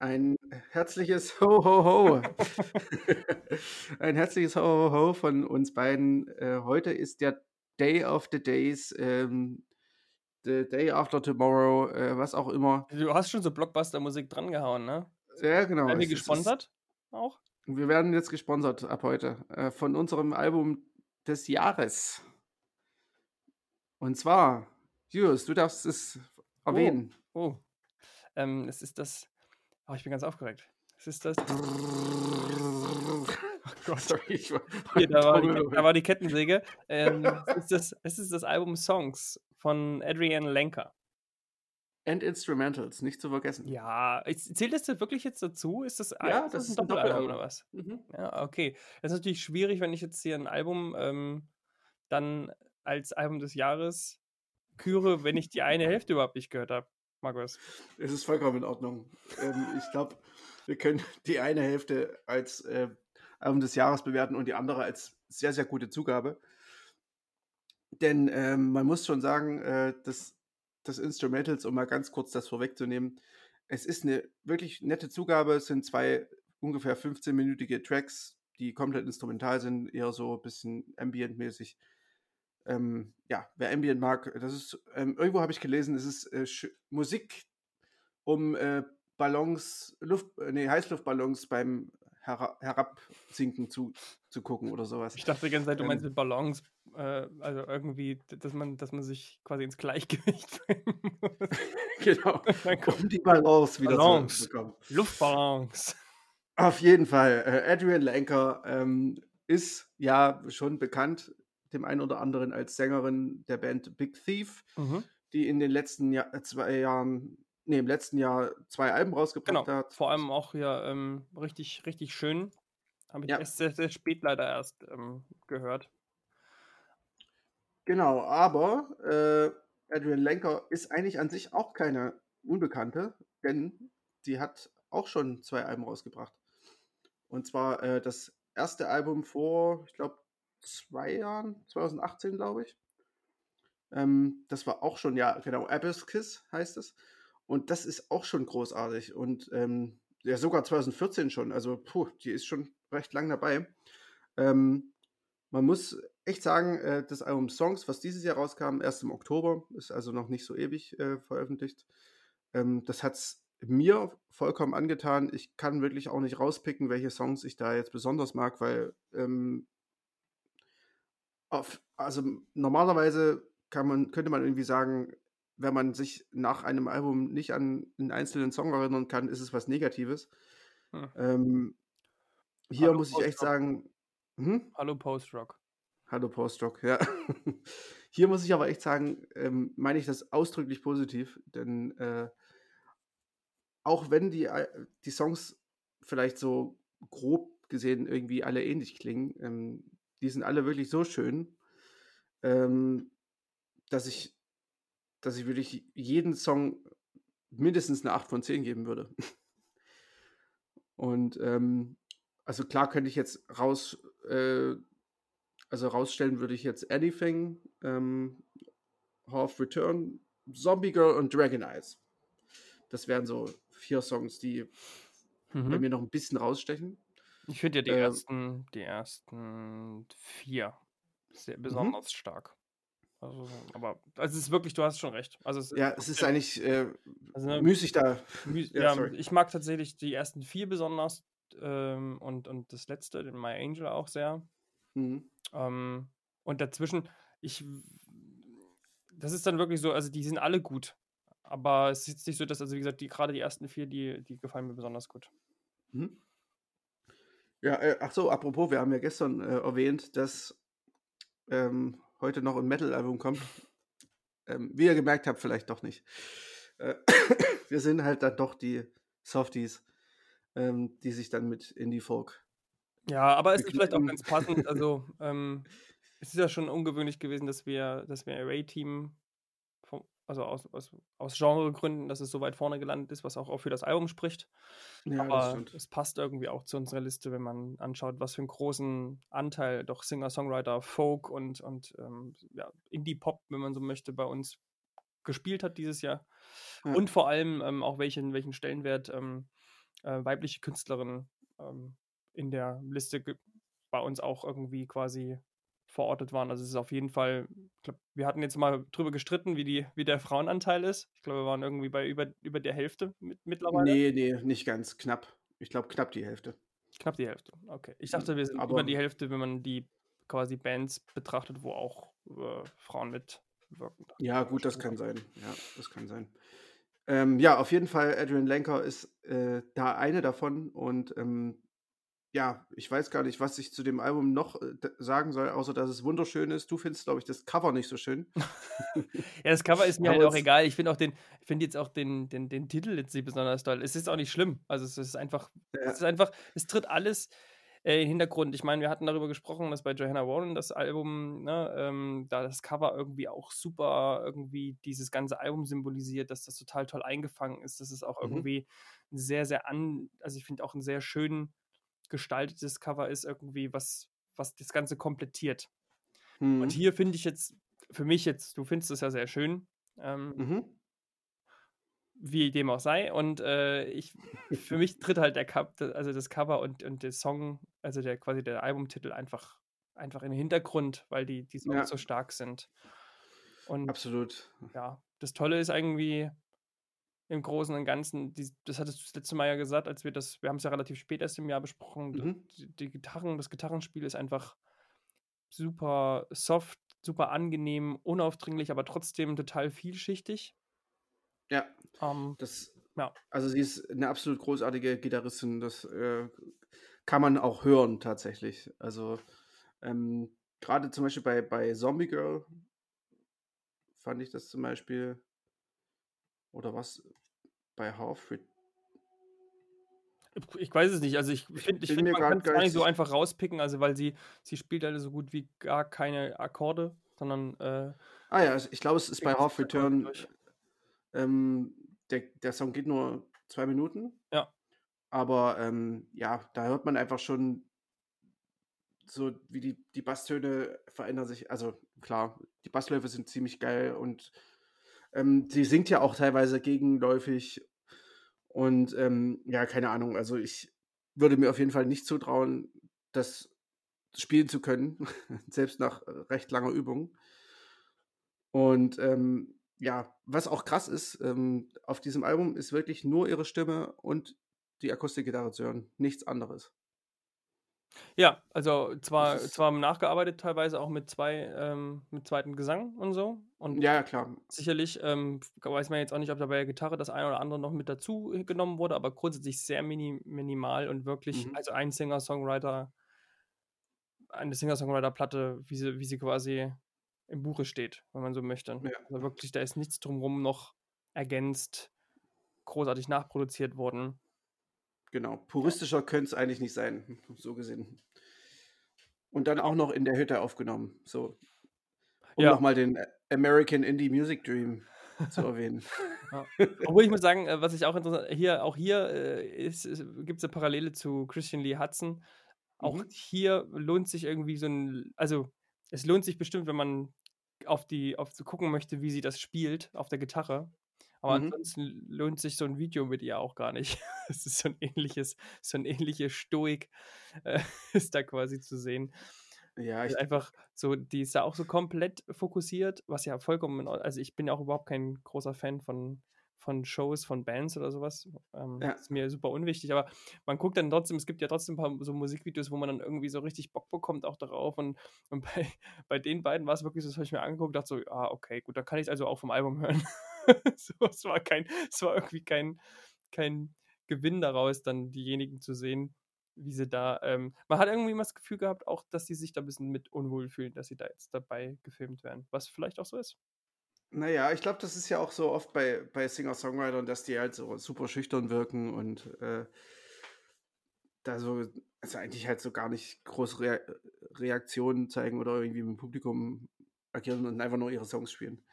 Ein herzliches Ho, ho, ho. Ein herzliches Ho, ho, ho von uns beiden. Äh, heute ist der Day of the Days, ähm, the Day after Tomorrow, äh, was auch immer. Du hast schon so Blockbuster-Musik drangehauen, ne? Ja, genau. Werden wir gesponsert auch? Wir werden jetzt gesponsert ab heute äh, von unserem Album des Jahres. Und zwar, Julius, du darfst es erwähnen. Oh. Ähm, es ist das. Oh, ich bin ganz aufgeregt. Es ist das. Oh Gott. Sorry, ich war, Hier, da, war die, da war die Kettensäge. Ähm, es, ist das, es ist das Album Songs von Adrian Lenker. And Instrumentals, nicht zu vergessen. Ja, zählt das denn wirklich jetzt dazu? Ist das, Ja, ist das ist ein Doppelalbum. oder was? Mhm. Ja, okay. Das ist natürlich schwierig, wenn ich jetzt hier ein Album ähm, dann als Album des Jahres küre, wenn ich die eine Hälfte überhaupt nicht gehört habe. Markus. Es ist vollkommen in Ordnung. ähm, ich glaube, wir können die eine Hälfte als äh, Album des Jahres bewerten und die andere als sehr, sehr gute Zugabe. Denn ähm, man muss schon sagen, äh, dass das Instrumentals, um mal ganz kurz das vorwegzunehmen, es ist eine wirklich nette Zugabe. Es sind zwei ungefähr 15-minütige Tracks, die komplett instrumental sind, eher so ein bisschen ambient-mäßig. Ähm, ja, wer Ambient mag, das ist, ähm, irgendwo habe ich gelesen, es ist äh, Musik, um äh, Ballons, Luft, äh, nee, Heißluftballons beim Hera Herabsinken zu, zu gucken oder sowas. Ich dachte die ganze Zeit, du meinst Ähm. mit Ballons, äh, also irgendwie, dass man, dass man sich quasi ins Gleichgewicht bringen muss. genau, um die Balance wieder Ballons. zu bekommen. Luftballons. Auf jeden Fall. Äh, Adrian Lenker ähm, ist ja schon bekannt, dem einen oder anderen als Sängerin der Band Big Thief, Mhm. die in den letzten Jahr, äh, zwei Jahren, nee, im letzten Jahr zwei Alben rausgebracht Genau. hat. Vor allem auch hier ähm, richtig, richtig schön. Habe ich Ja. erst sehr, sehr spät leider erst ähm, gehört. Genau, aber äh, Adrian Lenker ist eigentlich an sich auch keine Unbekannte, denn sie hat auch schon zwei Alben rausgebracht. Und zwar äh, das erste Album vor, ich glaube, zwei Jahren, 2018, glaube ich. Ähm, das war auch schon, ja, genau, Abyss Kiss heißt es. Und das ist auch schon großartig. Und ähm, ja, sogar 2014 schon. Also, puh, die ist schon recht lang dabei. Ähm, man muss echt sagen, äh, das Album Songs, was dieses Jahr rauskam, erst im Oktober, ist also noch nicht so ewig äh, veröffentlicht. Ähm, das hat es mir vollkommen angetan. Ich kann wirklich auch nicht rauspicken, welche Songs ich da jetzt besonders mag, weil ähm, auf, also normalerweise kann man, könnte man irgendwie sagen, wenn man sich nach einem Album nicht an einen einzelnen Song erinnern kann, ist es was Negatives. Hm. Ähm, hier Hallo, muss ich echt sagen, hm? Hallo Post-Rock. Hallo Postrock, ja. Hier muss ich aber echt sagen, ähm, meine ich das ausdrücklich positiv, denn äh, auch wenn die, Al- die Songs vielleicht so grob gesehen irgendwie alle ähnlich klingen, ähm, die sind alle wirklich so schön, ähm, dass ich, dass ich wirklich jeden Song mindestens eine 8 von 10 geben würde. Und ähm, also klar könnte ich jetzt raus, äh, also rausstellen würde ich jetzt Anything, ähm, Half Return, Zombie Girl und Dragon Eyes. Das wären so vier Songs, die bei Mhm. mir noch ein bisschen rausstechen. Ich finde ja die Ähm, ersten, die ersten vier sehr besonders stark. Also, aber also es ist wirklich, du hast schon recht. Also es Ja, es ist eigentlich äh, also, ne, müßig da. Mü- Ja, Ja, ich mag tatsächlich die ersten vier besonders ähm, und, und das letzte, den My Angel auch sehr. Mhm. Ähm, und dazwischen, ich, das ist dann wirklich so, also die sind alle gut. Aber es ist jetzt nicht so, dass, also wie gesagt, die gerade die ersten vier, die, die gefallen mir besonders gut. Mhm. Ja, äh, ach so, apropos, wir haben ja gestern äh, erwähnt, dass ähm, heute noch ein Metal-Album kommt. Ähm, wie ihr gemerkt habt, vielleicht doch nicht. Äh, wir sind halt dann doch die Softies, ähm, die sich dann mit Indie-Folk. Ja, aber es ist vielleicht auch ganz passend. Also, ähm, es ist ja schon ungewöhnlich gewesen, dass wir, dass wir Array-Team, vom- also aus, aus, aus Genregründen, dass es so weit vorne gelandet ist, was auch, auch für das Album spricht. Ja, Aber es passt irgendwie auch zu unserer Liste, wenn man anschaut, was für einen großen Anteil doch Singer-Songwriter, Folk und, und ähm, ja, Indie-Pop, wenn man so möchte, bei uns gespielt hat dieses Jahr. Ja. Und vor allem ähm, auch welchen, welchen Stellenwert ähm, äh, weibliche Künstlerinnen ähm, in der Liste bei uns auch irgendwie quasi verortet waren. Also es ist auf jeden Fall, ich glaube, wir hatten jetzt mal drüber gestritten, wie, die, wie der Frauenanteil ist. Ich glaube, wir waren irgendwie bei über, über der Hälfte mit, mittlerweile. Nee, nee, nicht ganz knapp. Ich glaube knapp die Hälfte. Knapp die Hälfte, okay. Ich dachte, wir sind Aber- über die Hälfte, wenn man die quasi Bands betrachtet, wo auch äh, Frauen mitwirken. Ja, gut, das kann sein. Ja, das kann sein. Ähm, ja, auf jeden Fall, Adrian Lenker ist äh, da eine davon und ähm, ja, ich weiß gar nicht, was ich zu dem Album noch äh, sagen soll, außer dass es wunderschön ist. Du findest, glaube ich, das Cover nicht so schön. Ja, das Cover ist mir Aber halt auch egal. Ich finde auch den, ich finde jetzt auch den, den, den Titel jetzt nicht besonders toll. Es ist auch nicht schlimm. Also es ist einfach, Ja. es ist einfach, es tritt alles äh, in den Hintergrund. Ich meine, wir hatten darüber gesprochen, dass bei Johanna Warren das Album, ne, ähm, da das Cover irgendwie auch super irgendwie dieses ganze Album symbolisiert, dass das total toll eingefangen ist. Das ist auch Mhm. irgendwie ein sehr, sehr an, also ich finde auch ein sehr schön gestaltetes Cover ist irgendwie, was, was das Ganze komplettiert. Hm. Und hier finde ich jetzt, für mich jetzt, du findest es ja sehr schön, ähm, Mhm. wie dem auch sei. Und äh, ich, für mich tritt halt der Cup, also das Cover und, und der Song, also der quasi der Albumtitel einfach, einfach in den Hintergrund, weil die, die Songs Ja. so stark sind. Und Absolut. ja, das Tolle ist irgendwie im Großen und Ganzen, die, das hattest du das letzte Mal ja gesagt, als wir das, wir haben es ja relativ spät erst im Jahr besprochen, Mhm. die, die Gitarren, das Gitarrenspiel ist einfach super soft, super angenehm, unaufdringlich, aber trotzdem total vielschichtig. Ja, Ähm, das. Ja. Also sie ist eine absolut großartige Gitarristin. Das äh, kann man auch hören tatsächlich. Also ähm, gerade zum Beispiel bei, bei Zombie Girl fand ich das zum Beispiel. Oder was? Bei Half Ich weiß es nicht. Also ich finde, ich bin find, man kann es gar nicht so einfach rauspicken, also weil sie, sie spielt halt so gut wie gar keine Akkorde, sondern äh, Ah ja, ich glaube, es ist bei Half Return. Ähm, der, der Song geht nur zwei Minuten. Ja. Aber ähm, ja, da hört man einfach schon so, wie die, die Basstöne verändern sich. Also klar, die Bassläufe sind ziemlich geil und ähm, sie singt ja auch teilweise gegenläufig. Und ähm, ja, keine Ahnung. Also ich würde mir auf jeden Fall nicht zutrauen, das spielen zu können, selbst nach äh, recht langer Übung. Und ähm, ja, was auch krass ist, ähm, auf diesem Album ist wirklich nur ihre Stimme und die Akustikgitarre zu hören, nichts anderes. Ja, also zwar, zwar nachgearbeitet, teilweise auch mit zwei, ähm, mit zweitem Gesang und so. Und Ja, ja, klar. sicherlich ähm, weiß man jetzt auch nicht, ob da bei der Gitarre das eine oder andere noch mit dazu genommen wurde, aber grundsätzlich sehr mini, minimal und wirklich, Mhm. also ein Singer-Songwriter, eine Singer-Songwriter-Platte, wie sie, wie sie quasi im Buche steht, wenn man so möchte. Ja. Also wirklich, da ist nichts drumherum noch ergänzt, großartig nachproduziert worden. Genau. Puristischer könnte es eigentlich nicht sein, so gesehen. Und dann auch noch in der Hütte aufgenommen. So. Um Ja. nochmal den American Indie Music Dream zu erwähnen. Obwohl ich muss sagen, äh, was ich auch interessant, hier, auch hier äh, gibt es eine Parallele zu Christian Lee Hudson. Auch Mhm. hier lohnt sich irgendwie so ein, also es lohnt sich bestimmt, wenn man auf die, auf zu gucken möchte, wie sie das spielt auf der Gitarre. Aber Mhm. ansonsten lohnt sich so ein Video mit ihr auch gar nicht. Es ist so ein ähnliches, so ein ähnliche Stoik äh, ist da quasi zu sehen. Ja, ich, einfach so, die ist da auch so komplett fokussiert, was ja vollkommen, also ich bin auch überhaupt kein großer Fan von, von Shows, von Bands oder sowas. Ähm, Ja. Ist mir super unwichtig, aber man guckt dann trotzdem, es gibt ja trotzdem ein paar so Musikvideos, wo man dann irgendwie so richtig Bock bekommt auch darauf und, und bei, bei den beiden war es wirklich so, das habe ich mir angeguckt, dachte so, ah, okay, gut, da kann ich es also auch vom Album hören. so, es war kein, es war irgendwie kein, kein Gewinn daraus, dann diejenigen zu sehen, wie sie da, ähm, man hat irgendwie immer das Gefühl gehabt, auch, dass sie sich da ein bisschen mit unwohl fühlen, dass sie da jetzt dabei gefilmt werden, was vielleicht auch so ist. naja, ich glaube, das ist ja auch so oft bei, bei Singer-Songwritern, dass die halt so super schüchtern wirken und äh, da so, also eigentlich halt so gar nicht groß Rea Reaktionen zeigen oder irgendwie mit dem Publikum agieren und einfach nur ihre Songs spielen.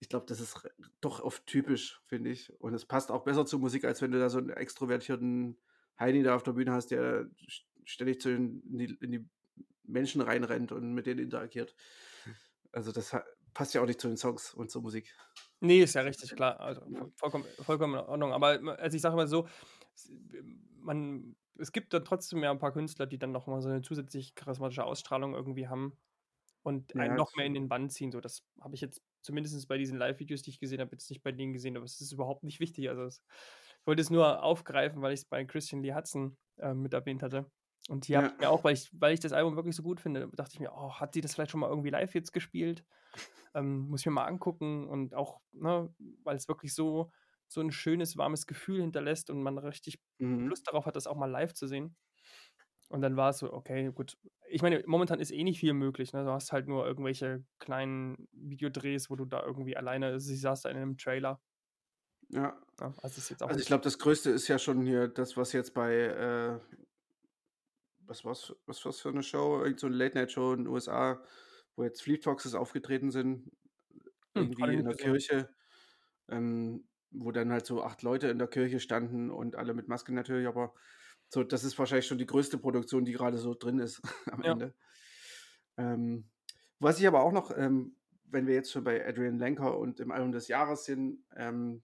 Ich glaube, das ist doch oft typisch, finde ich. Und es passt auch besser zur Musik, als wenn du da so einen extrovertierten Heini da auf der Bühne hast, der st- ständig zu den, in, die, in die Menschen reinrennt und mit denen interagiert. Also das passt ja auch nicht zu den Songs und zur Musik. Nee, ist ja richtig, klar. Also vollkommen, vollkommen in Ordnung. Aber also ich sage mal so, man, es gibt dann trotzdem ja ein paar Künstler, die dann nochmal so eine zusätzlich charismatische Ausstrahlung irgendwie haben und einen Ja, noch mehr in den Bann ziehen. So, das habe ich jetzt zumindest bei diesen Live-Videos, die ich gesehen habe, jetzt nicht bei denen gesehen, aber es ist überhaupt nicht wichtig. Also es, ich wollte es nur aufgreifen, weil ich es bei Christian Lee Hudson äh, mit erwähnt hatte. Und habe Ja. ich mir auch, weil ich, weil ich das Album wirklich so gut finde, dachte ich mir, oh, hat sie das vielleicht schon mal irgendwie live jetzt gespielt? Ähm, muss ich mir mal angucken und auch, ne, weil es wirklich so, so ein schönes, warmes Gefühl hinterlässt und man richtig Mhm. Lust darauf hat, das auch mal live zu sehen. Und dann war es so, okay, gut. Ich meine, momentan ist eh nicht viel möglich. Ne? Du hast halt nur irgendwelche kleinen Videodrehs, wo du da irgendwie alleine, sie saß da in einem Trailer. Ja. Ja, also Also ich glaube, das Größte ist ja schon hier das, was jetzt bei, äh, was war's, was war's für eine Show? Irgend so eine Late-Night-Show in den USA, wo jetzt Fleet Foxes aufgetreten sind, Hm, irgendwie gerade in der gesehen. Kirche, ähm, wo dann halt so acht Leute in der Kirche standen und alle mit Maske natürlich, aber so, das ist wahrscheinlich schon die größte Produktion, die gerade so drin ist am Ja. Ende. Ähm, was ich aber auch noch, ähm, wenn wir jetzt schon bei Adrian Lenker und im Album des Jahres sind ähm,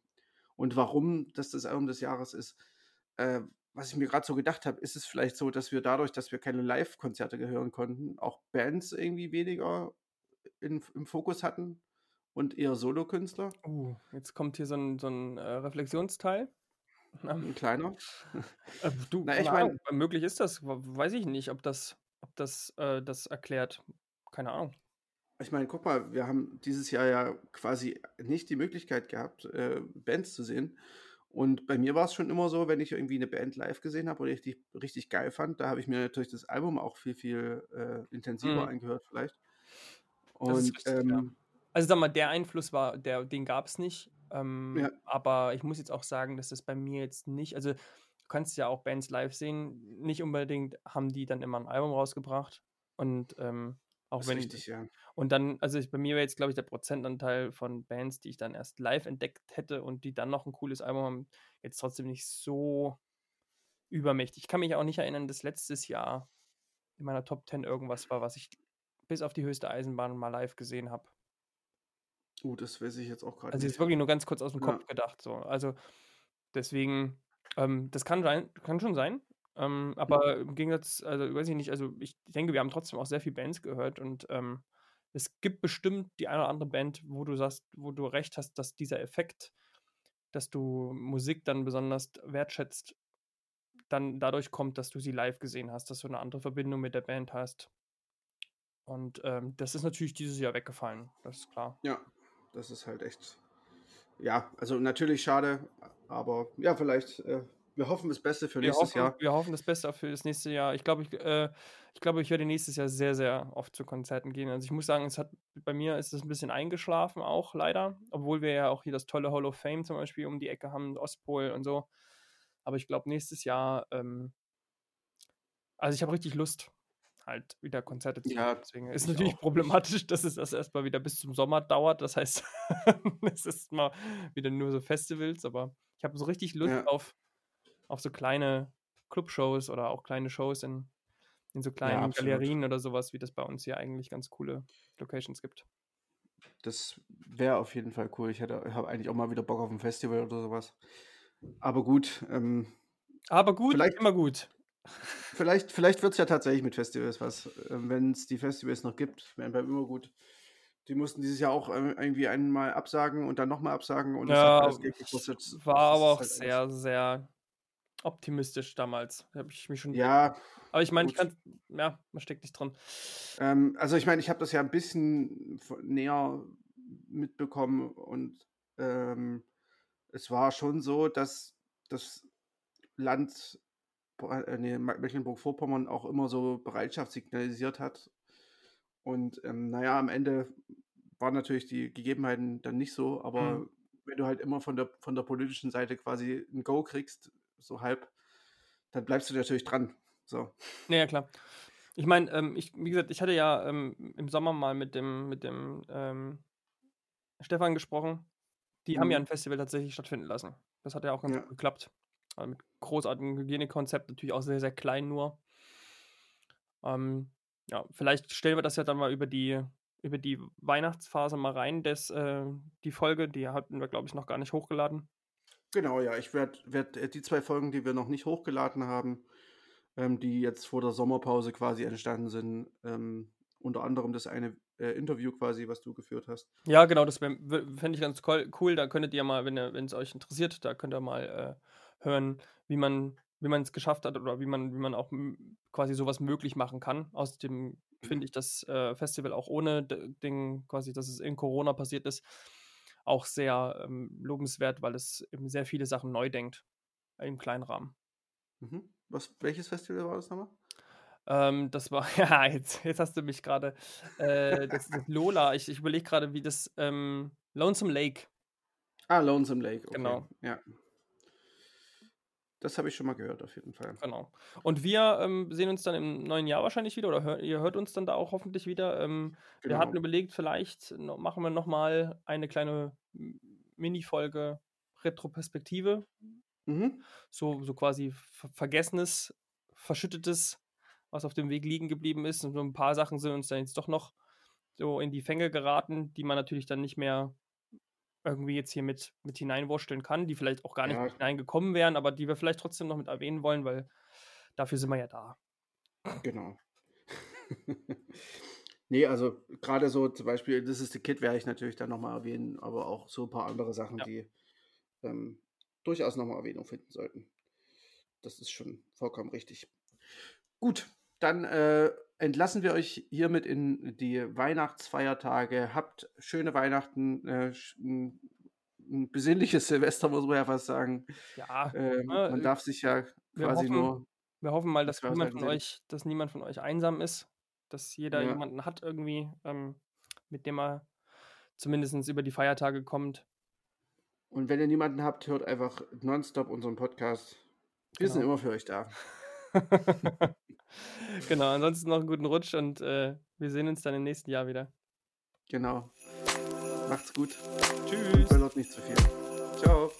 und warum das das Album des Jahres ist, äh, was ich mir gerade so gedacht habe, ist es vielleicht so, dass wir dadurch, dass wir keine Live-Konzerte gehören konnten, auch Bands irgendwie weniger in, im Fokus hatten und eher Solokünstler, Uh, jetzt kommt hier so ein, so ein äh, Reflexionsteil. Ähm, ein kleiner. äh, du, Na, ich meine, möglich ist das. Weiß ich nicht, ob das, ob das äh, das erklärt. Keine Ahnung. ich meine, guck mal, wir haben dieses Jahr ja quasi nicht die Möglichkeit gehabt, äh, Bands zu sehen. Und bei mir war es schon immer so, wenn ich irgendwie eine Band live gesehen habe und richtig, richtig geil fand, da habe ich mir natürlich das Album auch viel, viel äh, intensiver Mhm. angehört vielleicht. Und richtig, ja. ähm, Also sag mal, der Einfluss war, der, den gab es nicht. Ähm, ja, aber ich muss jetzt auch sagen, dass das bei mir jetzt nicht, also du kannst ja auch Bands live sehen, nicht unbedingt haben die dann immer ein Album rausgebracht. Und ähm, auch wenn, richtig, ja. und dann, also ich, bei mir wäre jetzt, glaube ich, der Prozentanteil von Bands, die ich dann erst live entdeckt hätte und die dann noch ein cooles Album haben, jetzt trotzdem nicht so übermächtig. Ich kann mich auch nicht erinnern, dass letztes Jahr in meiner Top 10 irgendwas war, was ich bis auf die höchste Eisenbahn mal live gesehen habe. Uh, das weiß ich jetzt auch gerade Also jetzt nicht. wirklich nur ganz kurz aus dem Ja, Kopf gedacht. So. Also deswegen, ähm, das kann, sein, kann schon sein. Ähm, aber im Gegensatz, also weiß ich nicht, also ich denke, wir haben trotzdem auch sehr viel Bands gehört und ähm, es gibt bestimmt die eine oder andere Band, wo du sagst, wo du recht hast, dass dieser Effekt, dass du Musik dann besonders wertschätzt, dann dadurch kommt, dass du sie live gesehen hast, dass du eine andere Verbindung mit der Band hast. Und ähm, das ist natürlich dieses Jahr weggefallen, das ist klar. ja, das ist halt echt. Ja, also natürlich schade, aber ja, vielleicht, äh, wir hoffen das Beste für Wir nächstes hoffen, Jahr. wir hoffen das Beste für das nächste Jahr. Ich glaube, ich, äh, ich, glaube, ich werde nächstes Jahr sehr, sehr oft zu Konzerten gehen. Also ich muss sagen, es hat bei mir ist es ein bisschen eingeschlafen auch leider, obwohl wir ja auch hier das tolle Hall of Fame zum Beispiel um die Ecke haben, Ostpol und so. Aber ich glaube, nächstes Jahr, ähm, also ich habe richtig Lust, halt wieder Konzerte zu. Ja, Deswegen ist ich natürlich auch. Problematisch, dass es das erstmal wieder bis zum Sommer dauert. Das heißt, es ist mal wieder nur so Festivals, aber ich habe so richtig Lust ja, auf, auf so kleine Clubshows oder auch kleine Shows in, in so ja, kleinen absolut. Galerien oder sowas, wie das bei uns hier eigentlich ganz coole Locations gibt. Das wäre auf jeden Fall cool. Ich hätte, habe eigentlich auch mal wieder Bock auf ein Festival oder sowas. Aber gut, ähm, Aber gut, vielleicht, immer gut. Vielleicht, vielleicht wird es ja tatsächlich mit Festivals was, ähm, wenn es die Festivals noch gibt. Wären beim immer gut. Die mussten dieses Jahr auch ähm, irgendwie einmal absagen und dann nochmal absagen und das hat Ja, alles Geld gekostet. war aber auch halt alles. sehr, sehr optimistisch damals. Da habe ich mich schon. Ja, Aber ich meine, ich kann. Ja, man steckt nicht drin. Ähm, also ich meine, ich habe das ja ein bisschen näher mitbekommen und ähm, es war schon so, dass das Land äh, nee, Me- Mecklenburg-Vorpommern auch immer so Bereitschaft signalisiert hat. Und ähm, naja, am Ende waren natürlich die Gegebenheiten dann nicht so, aber Mhm. wenn du halt immer von der, von der politischen Seite quasi ein Go kriegst, so halb, dann bleibst du natürlich dran. So. Ja, ja, klar. Ich meine, ähm, ich, wie gesagt, ich hatte ja ähm, im Sommer mal mit dem, mit dem ähm, Stefan gesprochen. Die haben ja Mhm. ein Festival tatsächlich stattfinden lassen. Das hat ja auch ganz Ja. gut geklappt. Also mit großartigem Hygienekonzept, natürlich auch sehr, sehr klein nur. Ähm, ja, vielleicht stellen wir das ja dann mal über die, über die Weihnachtsphase mal rein. Das, äh, die Folge, die hatten wir, glaube ich, noch gar nicht hochgeladen. Genau, ja. Ich werde werd äh, die zwei Folgen, die wir noch nicht hochgeladen haben, ähm, die jetzt vor der Sommerpause quasi entstanden sind, ähm, unter anderem das eine äh, Interview quasi, was du geführt hast. Ja, genau, das fände ich ganz cool. Da könntet ihr mal, wenn es euch interessiert, da könnt ihr mal äh, hören, wie man wie man es geschafft hat oder wie man, wie man auch quasi sowas möglich machen kann. Außerdem finde mhm. ich das äh, Festival auch ohne Ding, quasi, dass es in Corona passiert ist, auch sehr ähm, lobenswert, weil es eben sehr viele Sachen neu denkt im kleinen Rahmen. Mhm. Was, welches Festival war das nochmal? Ähm, das war, ja, jetzt, jetzt hast du mich gerade, äh, das, das Lola, ich, ich überlege gerade, wie das, ähm, Lonesome Lake. Ah, Lonesome Lake, okay. Genau. Ja. Das habe ich schon mal gehört, auf jeden Fall. Genau. Und wir ähm, sehen uns dann im neuen Jahr wahrscheinlich wieder oder hör, ihr hört uns dann da auch hoffentlich wieder. Ähm, genau. Wir hatten genau. überlegt, vielleicht noch, machen wir nochmal eine kleine Mini-Folge Retroperspektive. Mhm. So, so quasi Vergessenes, Verschüttetes, was auf dem Weg liegen geblieben ist. Und so ein paar Sachen sind uns dann jetzt doch noch so in die Fänge geraten, die man natürlich dann nicht mehr irgendwie jetzt hier mit, mit hineinwursteln kann, die vielleicht auch gar nicht ja. hineingekommen wären, aber die wir vielleicht trotzdem noch mit erwähnen wollen, weil dafür sind wir ja da. Genau. nee, also gerade so zum Beispiel, das ist the Kid, werde ich natürlich dann nochmal erwähnen, aber auch so ein paar andere Sachen, ja. die ähm, durchaus nochmal Erwähnung finden sollten. Das ist schon vollkommen richtig. Gut, dann äh, entlassen wir euch hiermit in die Weihnachtsfeiertage. Habt schöne Weihnachten, äh, ein, ein, besinnliches Silvester, muss man ja fast sagen. Ja. Ähm, ja man darf sich ja quasi hoffen, nur. Wir hoffen mal, dass niemand von euch, dass niemand von euch einsam ist, dass jeder ja. jemanden hat irgendwie, ähm, mit dem er zumindest über die Feiertage kommt. Und wenn ihr niemanden habt, hört einfach nonstop unseren Podcast. Wir genau. sind immer für euch da. genau, ansonsten noch einen guten Rutsch und äh, wir sehen uns dann im nächsten Jahr wieder. Genau. Macht's gut. Tschüss. Böllert nicht zu viel. Ciao.